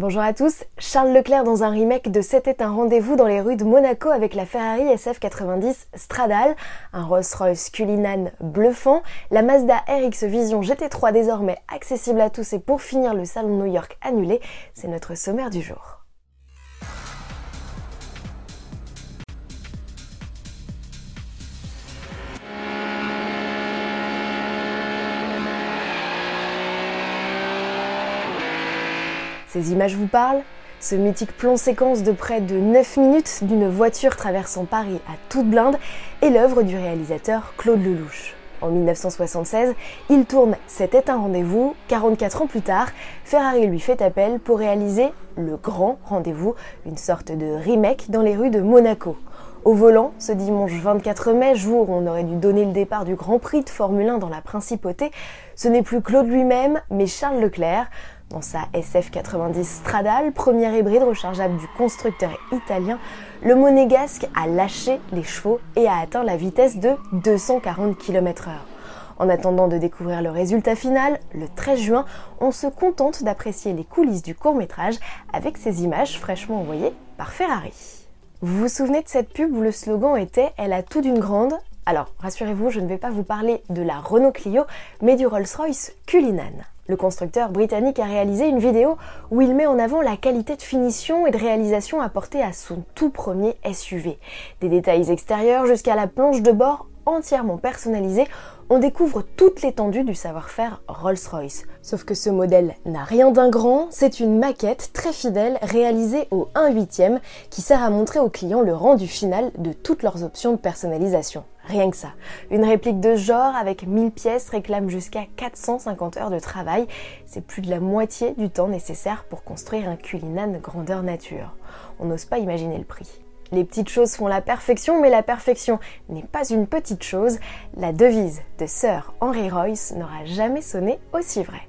Bonjour à tous, Charles Leclerc dans un remake de C'était un rendez-vous dans les rues de Monaco avec la Ferrari SF90 Stradale, un Rolls-Royce Cullinan bluffant, la Mazda RX Vision GT3 désormais accessible à tous et pour finir le salon New York annulé, c'est notre sommaire du jour. Ces images vous parlent Ce mythique plan séquence de près de 9 minutes d'une voiture traversant Paris à toute blinde est l'œuvre du réalisateur Claude Lelouch. En 1976, il tourne C'était un rendez-vous. 44 ans plus tard, Ferrari lui fait appel pour réaliser Le Grand Rendez-vous, une sorte de remake dans les rues de Monaco. Au volant, ce dimanche 24 mai, jour où on aurait dû donner le départ du Grand Prix de Formule 1 dans la Principauté, ce n'est plus Claude lui-même, mais Charles Leclerc, dans sa SF90 Stradale, première hybride rechargeable du constructeur italien, le monégasque a lâché les chevaux et a atteint la vitesse de 240 km/h. En attendant de découvrir le résultat final, le 13 juin, on se contente d'apprécier les coulisses du court métrage avec ces images fraîchement envoyées par Ferrari. Vous vous souvenez de cette pub où le slogan était Elle a tout d'une grande Alors, rassurez-vous, je ne vais pas vous parler de la Renault Clio, mais du Rolls-Royce Cullinan. Le constructeur britannique a réalisé une vidéo où il met en avant la qualité de finition et de réalisation apportée à son tout premier SUV. Des détails extérieurs jusqu'à la planche de bord entièrement personnalisée, on découvre toute l'étendue du savoir-faire Rolls-Royce. Sauf que ce modèle n'a rien d'un grand, c'est une maquette très fidèle réalisée au 1 8 qui sert à montrer aux clients le rendu final de toutes leurs options de personnalisation. Rien que ça. Une réplique de genre avec 1000 pièces réclame jusqu'à 450 heures de travail. C'est plus de la moitié du temps nécessaire pour construire un Cullinan grandeur nature. On n'ose pas imaginer le prix. Les petites choses font la perfection, mais la perfection n'est pas une petite chose. La devise de Sir Henry Royce n'aura jamais sonné aussi vrai.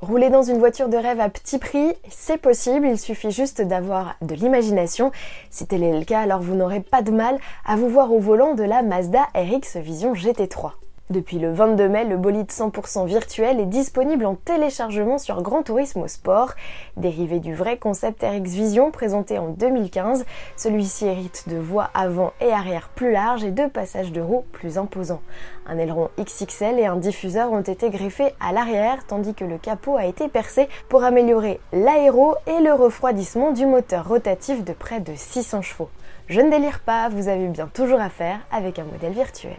Rouler dans une voiture de rêve à petit prix, c'est possible, il suffit juste d'avoir de l'imagination. Si tel est le cas, alors vous n'aurez pas de mal à vous voir au volant de la Mazda RX Vision GT3. Depuis le 22 mai, le bolide 100% virtuel est disponible en téléchargement sur Grand Turismo Sport. Dérivé du vrai concept RX Vision présenté en 2015, celui-ci hérite de voies avant et arrière plus larges et de passages de roues plus imposants. Un aileron XXL et un diffuseur ont été greffés à l'arrière tandis que le capot a été percé pour améliorer l'aéro et le refroidissement du moteur rotatif de près de 600 chevaux. Je ne délire pas, vous avez bien toujours affaire avec un modèle virtuel.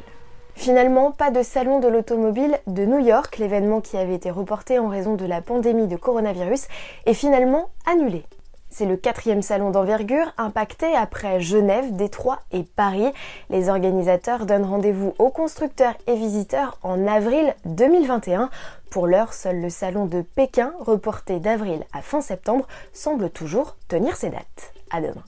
Finalement, pas de salon de l'automobile de New York, l'événement qui avait été reporté en raison de la pandémie de coronavirus est finalement annulé. C'est le quatrième salon d'envergure impacté après Genève, Détroit et Paris. Les organisateurs donnent rendez-vous aux constructeurs et visiteurs en avril 2021. Pour l'heure, seul le salon de Pékin, reporté d'avril à fin septembre, semble toujours tenir ses dates. À demain.